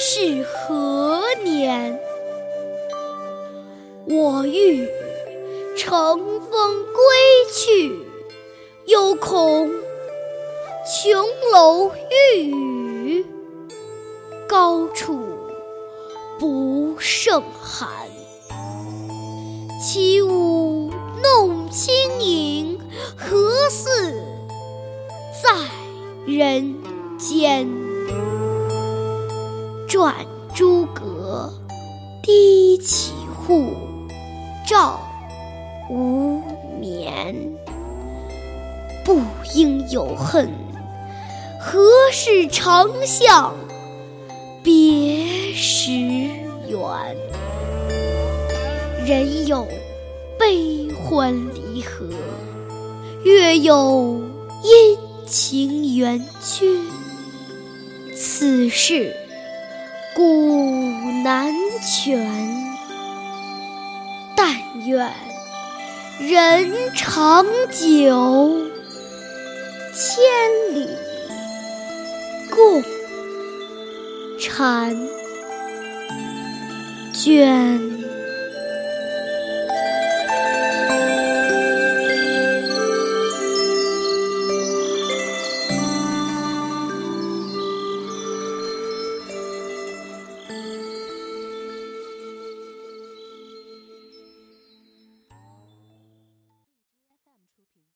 是何年？我欲乘风归去，又恐琼楼玉宇，高处不胜寒。起舞弄清影，何似在人间？转朱阁，低绮户。照无眠，不应有恨，何事长向别时圆？人有悲欢离合，月有阴晴圆缺，此事古难全。但愿人长久，千里共婵娟。